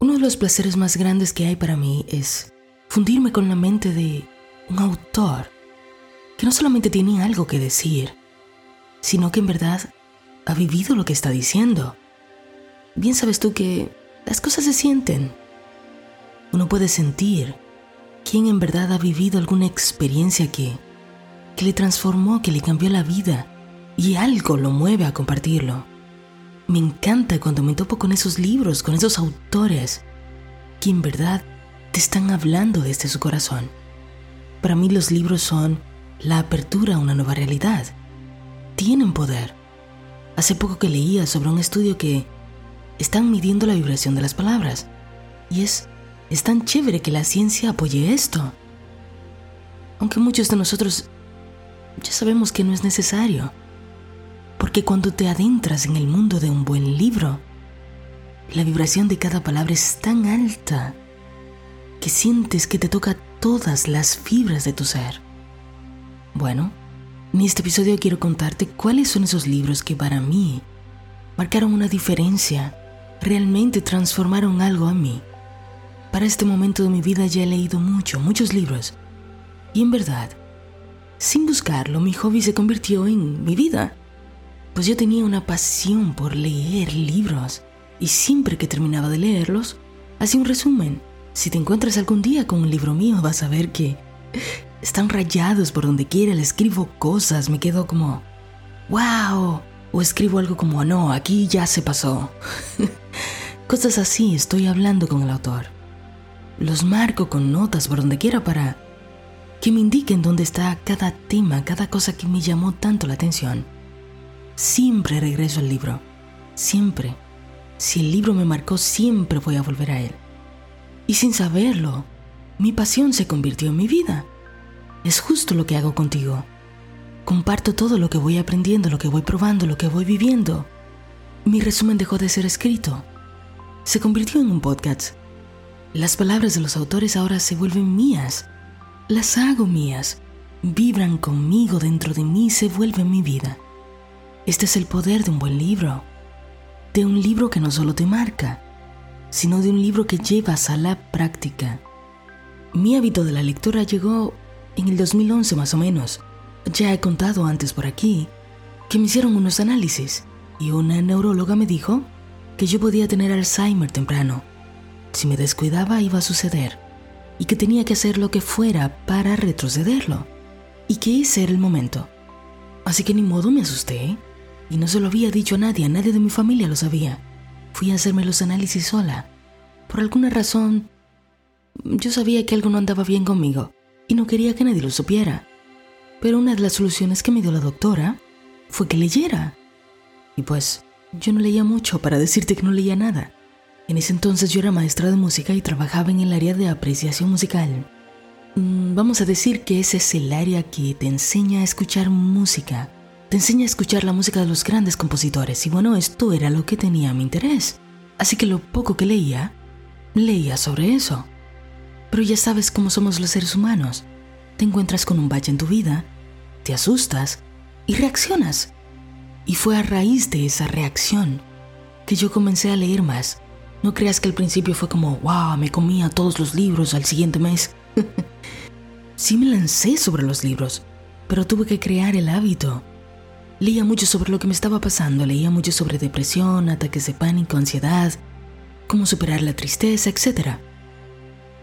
Uno de los placeres más grandes que hay para mí es fundirme con la mente de un autor que no solamente tiene algo que decir, sino que en verdad ha vivido lo que está diciendo. Bien sabes tú que las cosas se sienten. Uno puede sentir quién en verdad ha vivido alguna experiencia que, que le transformó, que le cambió la vida y algo lo mueve a compartirlo. Me encanta cuando me topo con esos libros, con esos autores que en verdad te están hablando desde su corazón. Para mí los libros son la apertura a una nueva realidad. Tienen poder. Hace poco que leía sobre un estudio que están midiendo la vibración de las palabras. Y es, es tan chévere que la ciencia apoye esto. Aunque muchos de nosotros ya sabemos que no es necesario. Porque cuando te adentras en el mundo de un buen libro, la vibración de cada palabra es tan alta que sientes que te toca todas las fibras de tu ser. Bueno, en este episodio quiero contarte cuáles son esos libros que para mí marcaron una diferencia, realmente transformaron algo en mí. Para este momento de mi vida ya he leído mucho, muchos libros. Y en verdad, sin buscarlo, mi hobby se convirtió en mi vida. Pues yo tenía una pasión por leer libros y siempre que terminaba de leerlos, hacía un resumen. Si te encuentras algún día con un libro mío, vas a ver que están rayados por donde quiera, le escribo cosas, me quedo como, wow, o escribo algo como, no, aquí ya se pasó. cosas así, estoy hablando con el autor. Los marco con notas por donde quiera para que me indiquen dónde está cada tema, cada cosa que me llamó tanto la atención. Siempre regreso al libro, siempre. Si el libro me marcó, siempre voy a volver a él. Y sin saberlo, mi pasión se convirtió en mi vida. Es justo lo que hago contigo. Comparto todo lo que voy aprendiendo, lo que voy probando, lo que voy viviendo. Mi resumen dejó de ser escrito. Se convirtió en un podcast. Las palabras de los autores ahora se vuelven mías. Las hago mías. Vibran conmigo dentro de mí se vuelven mi vida. Este es el poder de un buen libro de un libro que no solo te marca, sino de un libro que llevas a la práctica. Mi hábito de la lectura llegó en el 2011 más o menos. Ya he contado antes por aquí que me hicieron unos análisis y una neuróloga me dijo que yo podía tener Alzheimer temprano. Si me descuidaba iba a suceder y que tenía que hacer lo que fuera para retrocederlo y que ese era el momento. Así que ni modo me asusté y no se lo había dicho a nadie, nadie de mi familia lo sabía. Fui a hacerme los análisis sola. Por alguna razón, yo sabía que algo no andaba bien conmigo y no quería que nadie lo supiera. Pero una de las soluciones que me dio la doctora fue que leyera. Y pues, yo no leía mucho para decirte que no leía nada. En ese entonces yo era maestra de música y trabajaba en el área de apreciación musical. Mm, vamos a decir que ese es el área que te enseña a escuchar música te enseña a escuchar la música de los grandes compositores y bueno, esto era lo que tenía mi interés. Así que lo poco que leía, leía sobre eso. Pero ya sabes cómo somos los seres humanos. Te encuentras con un valle en tu vida, te asustas y reaccionas. Y fue a raíz de esa reacción que yo comencé a leer más. No creas que al principio fue como, wow, me comía todos los libros al siguiente mes. sí me lancé sobre los libros, pero tuve que crear el hábito Leía mucho sobre lo que me estaba pasando, leía mucho sobre depresión, ataques de pánico, ansiedad, cómo superar la tristeza, etc.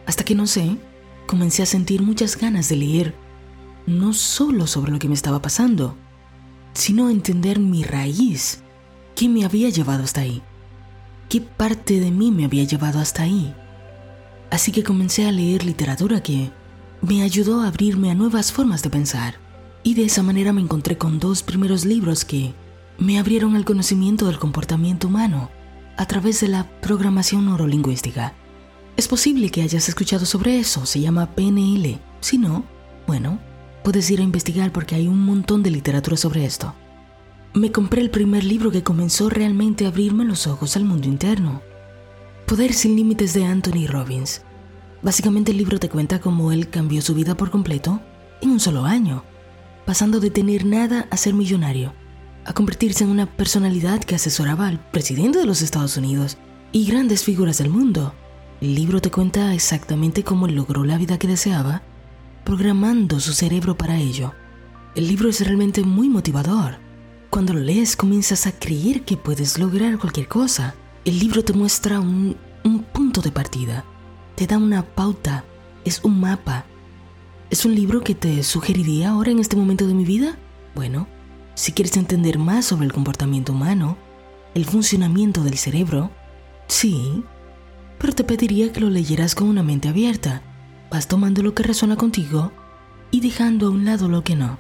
Hasta que no sé, comencé a sentir muchas ganas de leer, no solo sobre lo que me estaba pasando, sino entender mi raíz, qué me había llevado hasta ahí, qué parte de mí me había llevado hasta ahí. Así que comencé a leer literatura que me ayudó a abrirme a nuevas formas de pensar y de esa manera me encontré con dos primeros libros que me abrieron al conocimiento del comportamiento humano a través de la programación neurolingüística. Es posible que hayas escuchado sobre eso, se llama PNL. Si no, bueno, puedes ir a investigar porque hay un montón de literatura sobre esto. Me compré el primer libro que comenzó realmente a abrirme los ojos al mundo interno. Poder sin límites de Anthony Robbins. Básicamente el libro te cuenta cómo él cambió su vida por completo en un solo año pasando de tener nada a ser millonario, a convertirse en una personalidad que asesoraba al presidente de los Estados Unidos y grandes figuras del mundo, El libro te cuenta exactamente cómo logró la vida que deseaba, programando su cerebro para ello. El libro es realmente muy motivador. Cuando lo lees comienzas a creer que puedes lograr cualquier cosa. El libro te muestra un, un punto de partida, te da una pauta, es un mapa. ¿Es un libro que te sugeriría ahora en este momento de mi vida? Bueno, si quieres entender más sobre el comportamiento humano, el funcionamiento del cerebro, sí, pero te pediría que lo leyeras con una mente abierta. Vas tomando lo que resuena contigo y dejando a un lado lo que no.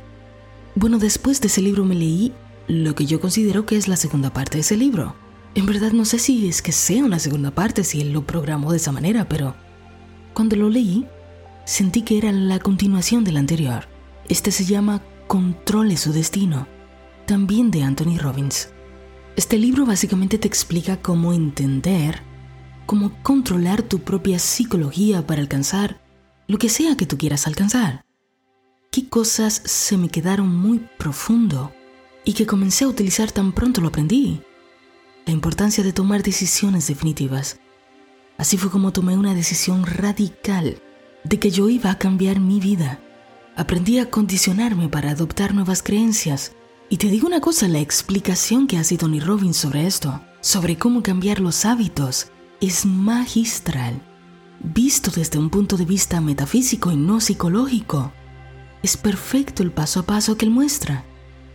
Bueno, después de ese libro me leí lo que yo considero que es la segunda parte de ese libro. En verdad no sé si es que sea una segunda parte, si él lo programó de esa manera, pero cuando lo leí, sentí que era la continuación del anterior. Este se llama Controle su destino también de Anthony Robbins. Este libro básicamente te explica cómo entender, cómo controlar tu propia psicología para alcanzar lo que sea que tú quieras alcanzar. Qué cosas se me quedaron muy profundo y que comencé a utilizar tan pronto lo aprendí. La importancia de tomar decisiones definitivas. Así fue como tomé una decisión radical de que yo iba a cambiar mi vida. Aprendí a condicionarme para adoptar nuevas creencias y te digo una cosa, la explicación que hace Tony Robbins sobre esto, sobre cómo cambiar los hábitos, es magistral, visto desde un punto de vista metafísico y no psicológico. Es perfecto el paso a paso que él muestra.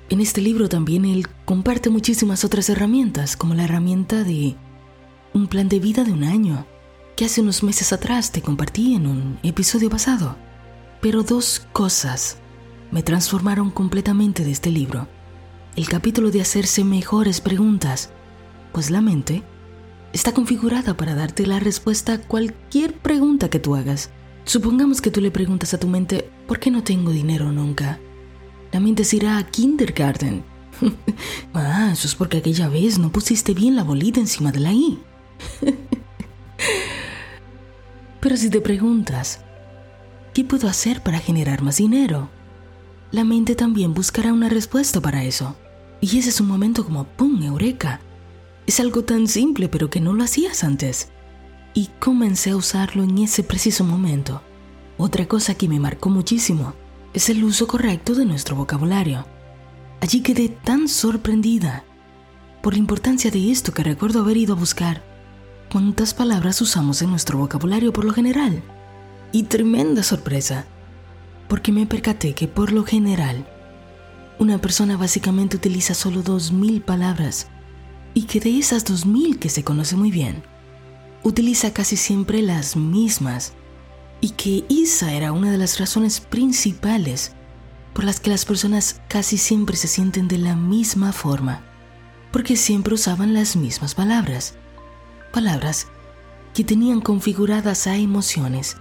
En este libro también él comparte muchísimas otras herramientas, como la herramienta de un plan de vida de un año, que hace unos meses atrás te compartí en un episodio pasado. Pero dos cosas me transformaron completamente de este libro el capítulo de hacerse mejores preguntas, pues la mente está configurada para darte la respuesta a cualquier pregunta que tú hagas. Supongamos que tú le preguntas a tu mente, ¿por qué no tengo dinero nunca? La mente se irá a kindergarten. ah, eso es porque aquella vez no pusiste bien la bolita encima de la I. Pero si te preguntas, ¿qué puedo hacer para generar más dinero? la mente también buscará una respuesta para eso. Y ese es un momento como ¡pum! Eureka. Es algo tan simple pero que no lo hacías antes. Y comencé a usarlo en ese preciso momento. Otra cosa que me marcó muchísimo es el uso correcto de nuestro vocabulario. Allí quedé tan sorprendida por la importancia de esto que recuerdo haber ido a buscar cuántas palabras usamos en nuestro vocabulario por lo general. Y tremenda sorpresa porque me percaté que por lo general una persona básicamente utiliza solo 2.000 palabras y que de esas 2.000 que se conoce muy bien, utiliza casi siempre las mismas y que esa era una de las razones principales por las que las personas casi siempre se sienten de la misma forma, porque siempre usaban las mismas palabras, palabras que tenían configuradas a emociones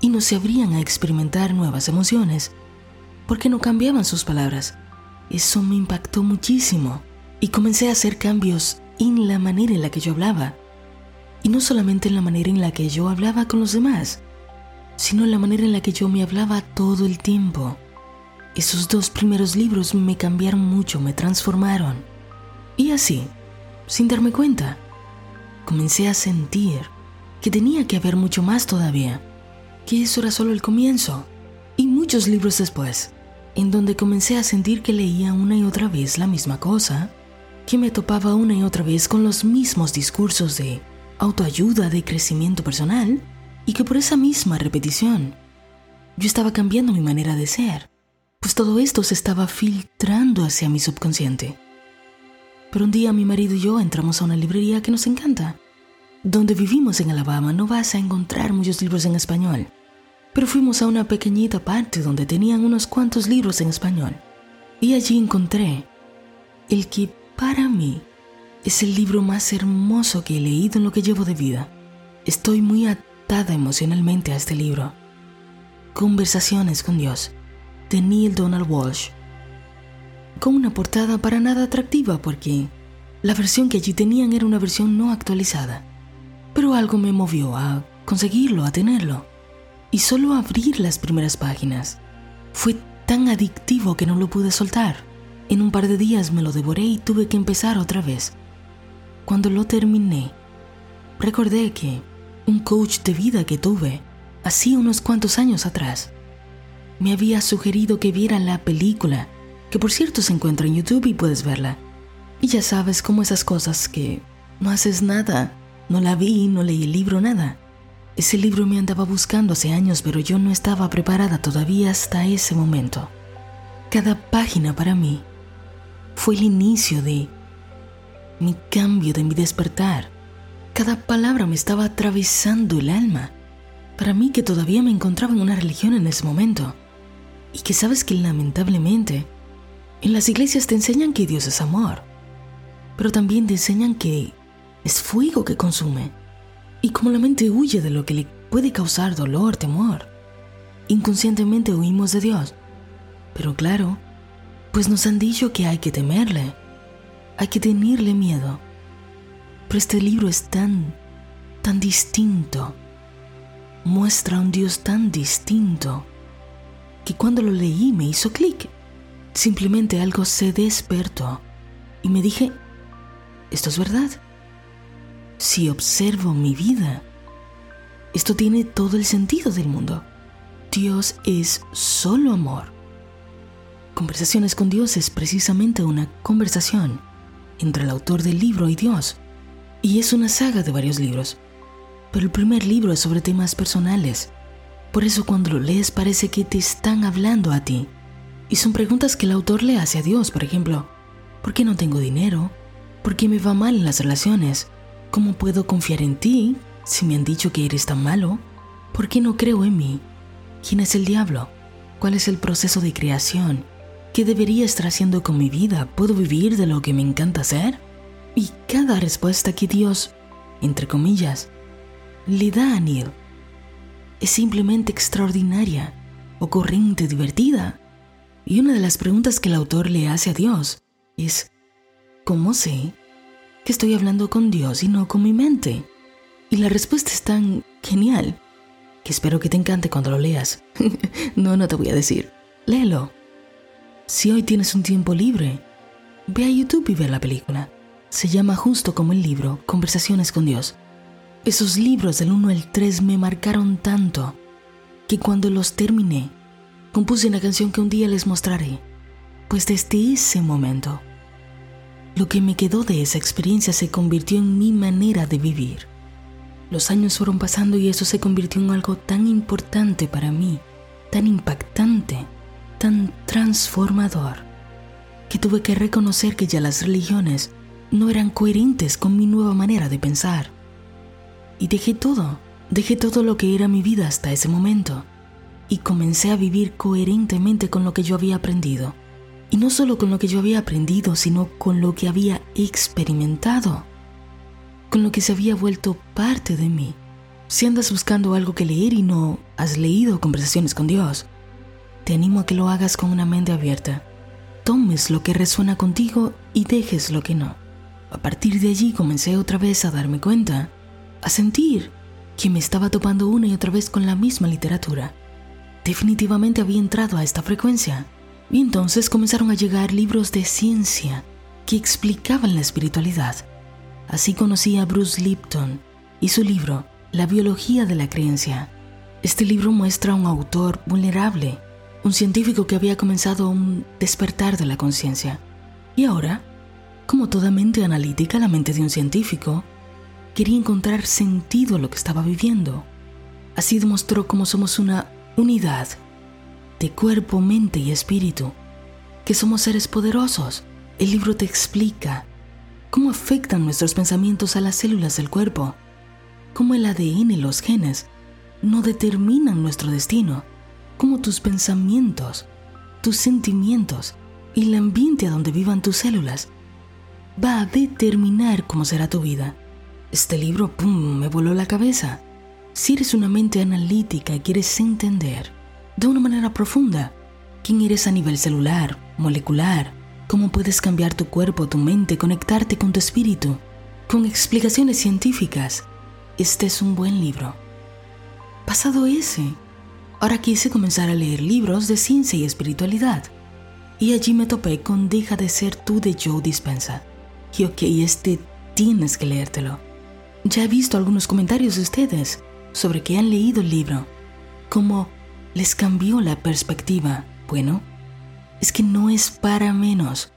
y no se abrían a experimentar nuevas emociones, porque no cambiaban sus palabras. Eso me impactó muchísimo y comencé a hacer cambios en la manera en la que yo hablaba. Y no solamente en la manera en la que yo hablaba con los demás, sino en la manera en la que yo me hablaba todo el tiempo. Esos dos primeros libros me cambiaron mucho, me transformaron. Y así, sin darme cuenta, comencé a sentir que tenía que haber mucho más todavía que eso era solo el comienzo. Y muchos libros después, en donde comencé a sentir que leía una y otra vez la misma cosa, que me topaba una y otra vez con los mismos discursos de autoayuda, de crecimiento personal, y que por esa misma repetición, yo estaba cambiando mi manera de ser, pues todo esto se estaba filtrando hacia mi subconsciente. Pero un día mi marido y yo entramos a una librería que nos encanta. Donde vivimos en Alabama no vas a encontrar muchos libros en español pero fuimos a una pequeñita parte donde tenían unos cuantos libros en español. Y allí encontré el que para mí es el libro más hermoso que he leído en lo que llevo de vida. Estoy muy atada emocionalmente a este libro. Conversaciones con Dios, de Neil Donald Walsh. Con una portada para nada atractiva porque la versión que allí tenían era una versión no actualizada. Pero algo me movió a conseguirlo, a tenerlo y solo abrir las primeras páginas fue tan adictivo que no lo pude soltar. En un par de días me lo devoré y tuve que empezar otra vez. Cuando lo terminé, recordé que un coach de vida que tuve, así unos cuantos años atrás, me había sugerido que viera la película, que por cierto se encuentra en YouTube y puedes verla. Y ya sabes cómo esas cosas que no haces nada, no la vi, no leí el libro, nada. Ese libro me andaba buscando hace años, pero yo no estaba preparada todavía hasta ese momento. Cada página para mí fue el inicio de mi cambio, de mi despertar. Cada palabra me estaba atravesando el alma. Para mí que todavía me encontraba en una religión en ese momento. Y que sabes que lamentablemente en las iglesias te enseñan que Dios es amor, pero también te enseñan que es fuego que consume. Y como la mente huye de lo que le puede causar dolor, temor, inconscientemente huimos de Dios. Pero claro, pues nos han dicho que hay que temerle, hay que tenerle miedo. Pero este libro es tan, tan distinto, muestra un Dios tan distinto, que cuando lo leí me hizo clic. Simplemente algo se despertó y me dije, esto es verdad. Si observo mi vida, esto tiene todo el sentido del mundo. Dios es solo amor. Conversaciones con Dios es precisamente una conversación entre el autor del libro y Dios. Y es una saga de varios libros. Pero el primer libro es sobre temas personales. Por eso cuando lo lees parece que te están hablando a ti. Y son preguntas que el autor le hace a Dios, por ejemplo, ¿por qué no tengo dinero? ¿Por qué me va mal en las relaciones? ¿Cómo puedo confiar en ti si me han dicho que eres tan malo? ¿Por qué no creo en mí? ¿Quién es el diablo? ¿Cuál es el proceso de creación? ¿Qué debería estar haciendo con mi vida? ¿Puedo vivir de lo que me encanta hacer? Y cada respuesta que Dios, entre comillas, le da a Neil es simplemente extraordinaria, ocurrente, divertida. Y una de las preguntas que el autor le hace a Dios es, ¿cómo sé que estoy hablando con Dios y no con mi mente? Y la respuesta es tan genial que espero que te encante cuando lo leas. no, no te voy a decir. Léelo. Si hoy tienes un tiempo libre, ve a YouTube y ve la película. Se llama justo como el libro, Conversaciones con Dios. Esos libros del 1 al 3 me marcaron tanto que cuando los terminé compuse una canción que un día les mostraré, pues desde ese momento, lo que me quedó de esa experiencia se convirtió en mi manera de vivir. Los años fueron pasando y eso se convirtió en algo tan importante para mí, tan impactante, tan transformador, que tuve que reconocer que ya las religiones no eran coherentes con mi nueva manera de pensar. Y dejé todo, dejé todo lo que era mi vida hasta ese momento y comencé a vivir coherentemente con lo que yo había aprendido. Y no solo con lo que yo había aprendido, sino con lo que había experimentado, con lo que se había vuelto parte de mí. Si andas buscando algo que leer y no has leído conversaciones con Dios, te animo a que lo hagas con una mente abierta. Tomes lo que resuena contigo y dejes lo que no. A partir de allí comencé otra vez a darme cuenta, a sentir que me estaba topando una y otra vez con la misma literatura definitivamente había entrado a esta frecuencia. Y entonces comenzaron a llegar libros de ciencia que explicaban la espiritualidad. Así conocí a Bruce Lipton y su libro La biología de la creencia. Este libro muestra a un autor vulnerable, un científico que había comenzado un despertar de la conciencia. Y ahora, como toda mente analítica, la mente de un científico, quería encontrar sentido a lo que estaba viviendo. Así demostró cómo somos una unidad de cuerpo, mente y espíritu, que somos seres poderosos. El libro te explica cómo afectan nuestros pensamientos a las células del cuerpo, cómo el ADN y los genes no determinan nuestro destino, cómo tus pensamientos, tus sentimientos y el ambiente a donde vivan tus células va a determinar cómo será tu vida. Este libro, ¡pum!, me voló la cabeza. Si eres una mente analítica y quieres entender de una manera profunda quién eres a nivel celular, molecular, cómo puedes cambiar tu cuerpo, tu mente, conectarte con tu espíritu, con explicaciones científicas, este es un buen libro. Pasado ese, ahora quise comenzar a leer libros de ciencia y espiritualidad. Y allí me topé con Deja de ser tú de Joe Dispensa. Y ok, este tienes que leértelo. Ya he visto algunos comentarios de ustedes sobre que han leído el libro, cómo les cambió la perspectiva. Bueno, es que no es para menos.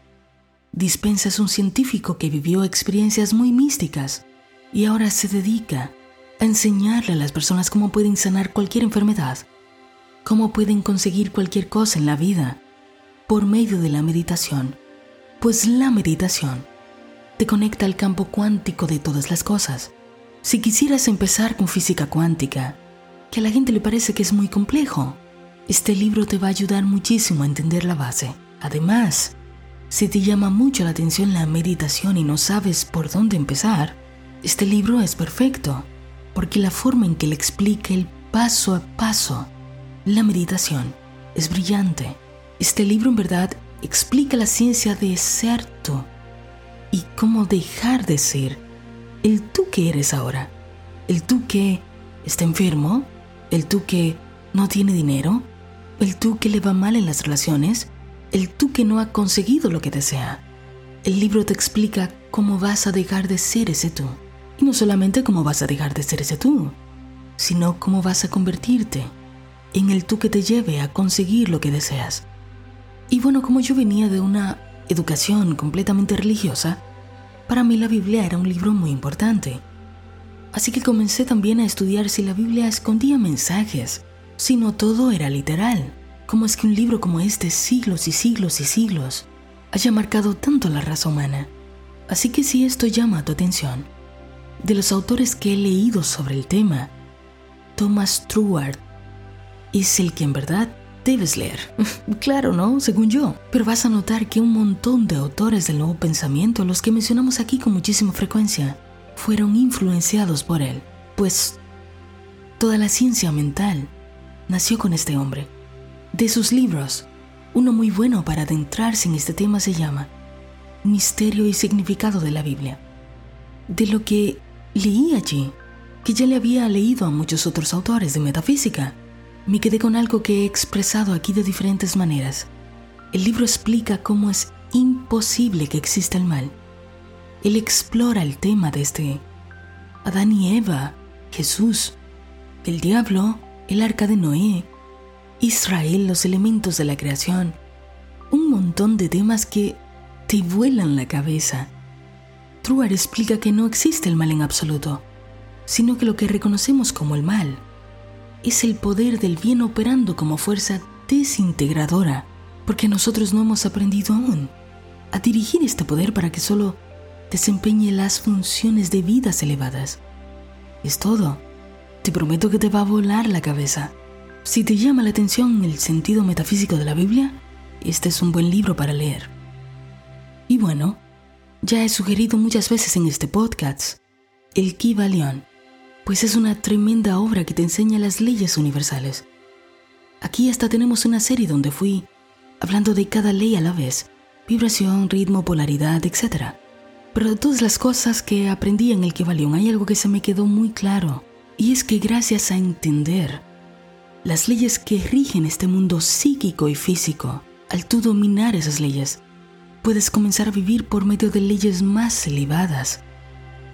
Dispensa es un científico que vivió experiencias muy místicas y ahora se dedica a enseñarle a las personas cómo pueden sanar cualquier enfermedad, cómo pueden conseguir cualquier cosa en la vida por medio de la meditación. Pues la meditación te conecta al campo cuántico de todas las cosas. Si quisieras empezar con física cuántica, que a la gente le parece que es muy complejo, este libro te va a ayudar muchísimo a entender la base. Además, si te llama mucho la atención la meditación y no sabes por dónde empezar, este libro es perfecto, porque la forma en que le explica el paso a paso la meditación es brillante. Este libro en verdad explica la ciencia de ser tú y cómo dejar de ser el tú que eres ahora. El tú que está enfermo, el tú que no tiene dinero, el tú que le va mal en las relaciones, el tú que no ha conseguido lo que desea. El libro te explica cómo vas a dejar de ser ese tú. Y no solamente cómo vas a dejar de ser ese tú, sino cómo vas a convertirte en el tú que te lleve a conseguir lo que deseas. Y bueno, como yo venía de una educación completamente religiosa, para mí la Biblia era un libro muy importante. Así que comencé también a estudiar si la Biblia escondía mensajes, si no todo era literal. ¿Cómo es que un libro como este, siglos y siglos y siglos, haya marcado tanto la raza humana? Así que si esto llama tu atención, de los autores que he leído sobre el tema, Thomas Truard es el que en verdad debes leer. claro, ¿no? Según yo. Pero vas a notar que un montón de autores del nuevo pensamiento, los que mencionamos aquí con muchísima frecuencia, fueron influenciados por él. Pues toda la ciencia mental nació con este hombre. De sus libros, uno muy bueno para adentrarse en este tema se llama Misterio y Significado de la Biblia. De lo que leí allí, que ya le había leído a muchos otros autores de metafísica, me quedé con algo que he expresado aquí de diferentes maneras. El libro explica cómo es imposible que exista el mal. Él explora el tema desde Adán y Eva, Jesús, el diablo, el arca de Noé, Israel, los elementos de la creación, un montón de temas que te vuelan la cabeza. Truar explica que no existe el mal en absoluto, sino que lo que reconocemos como el mal es el poder del bien operando como fuerza desintegradora, porque nosotros no hemos aprendido aún a dirigir este poder para que solo desempeñe las funciones de vidas elevadas. Es todo. Te prometo que te va a volar la cabeza. Si te llama la atención el sentido metafísico de la Biblia, este es un buen libro para leer. Y bueno, ya he sugerido muchas veces en este podcast el Kibalión, pues es una tremenda obra que te enseña las leyes universales. Aquí hasta tenemos una serie donde fui hablando de cada ley a la vez, vibración, ritmo, polaridad, etc. Pero de todas las cosas que aprendí en el Kibalión hay algo que se me quedó muy claro, y es que gracias a entender las leyes que rigen este mundo psíquico y físico. Al tú dominar esas leyes, puedes comenzar a vivir por medio de leyes más elevadas,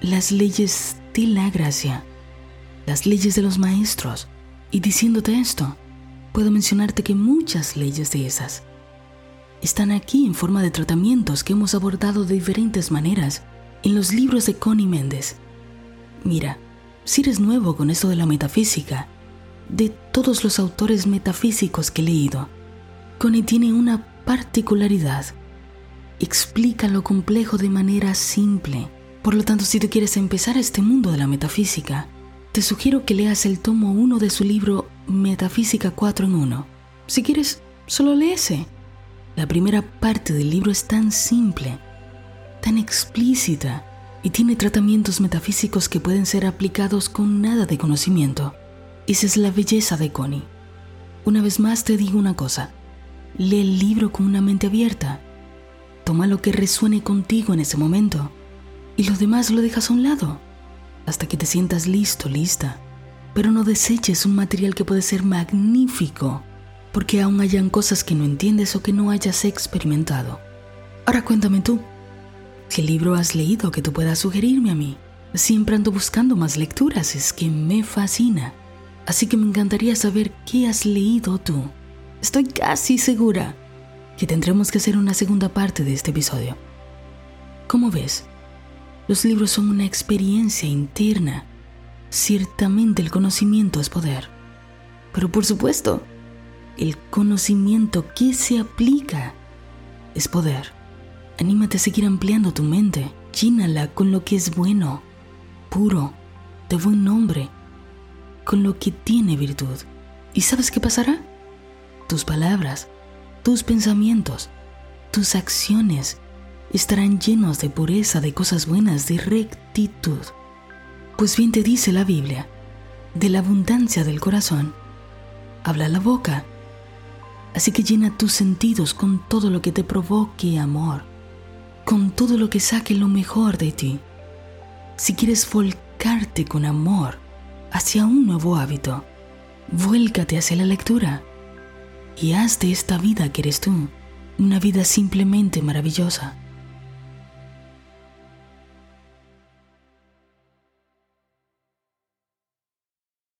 las leyes de la gracia, las leyes de los maestros. Y diciéndote esto, puedo mencionarte que muchas leyes de esas están aquí en forma de tratamientos que hemos abordado de diferentes maneras en los libros de Connie Méndez. Mira, si eres nuevo con esto de la metafísica, de todos los autores metafísicos que he leído, Connie tiene una particularidad. Explica lo complejo de manera simple. Por lo tanto, si tú quieres empezar este mundo de la metafísica, te sugiero que leas el tomo 1 de su libro Metafísica 4 en 1. Si quieres, solo léese. La primera parte del libro es tan simple, tan explícita y tiene tratamientos metafísicos que pueden ser aplicados con nada de conocimiento. Esa es la belleza de Connie. Una vez más te digo una cosa. Lee el libro con una mente abierta. Toma lo que resuene contigo en ese momento y lo demás lo dejas a un lado hasta que te sientas listo, lista. Pero no deseches un material que puede ser magnífico porque aún hayan cosas que no entiendes o que no hayas experimentado. Ahora cuéntame tú, ¿qué libro has leído que tú puedas sugerirme a mí? Siempre ando buscando más lecturas, es que me fascina. Así que me encantaría saber qué has leído tú. Estoy casi segura que tendremos que hacer una segunda parte de este episodio. ¿Cómo ves? Los libros son una experiencia interna. Ciertamente el conocimiento es poder. Pero por supuesto, el conocimiento que se aplica es poder. Anímate a seguir ampliando tu mente. Llénala con lo que es bueno, puro, de buen nombre, con lo que tiene virtud. ¿Y sabes qué pasará? Tus palabras, tus pensamientos, tus acciones estarán llenos de pureza, de cosas buenas, de rectitud. Pues bien te dice la Biblia, de la abundancia del corazón, habla la boca. Así que llena tus sentidos con todo lo que te provoque amor, con todo lo que saque lo mejor de ti. Si quieres volcarte con amor hacia un nuevo hábito, vuélcate hacia la lectura y haz de esta vida que eres tú una vida simplemente maravillosa.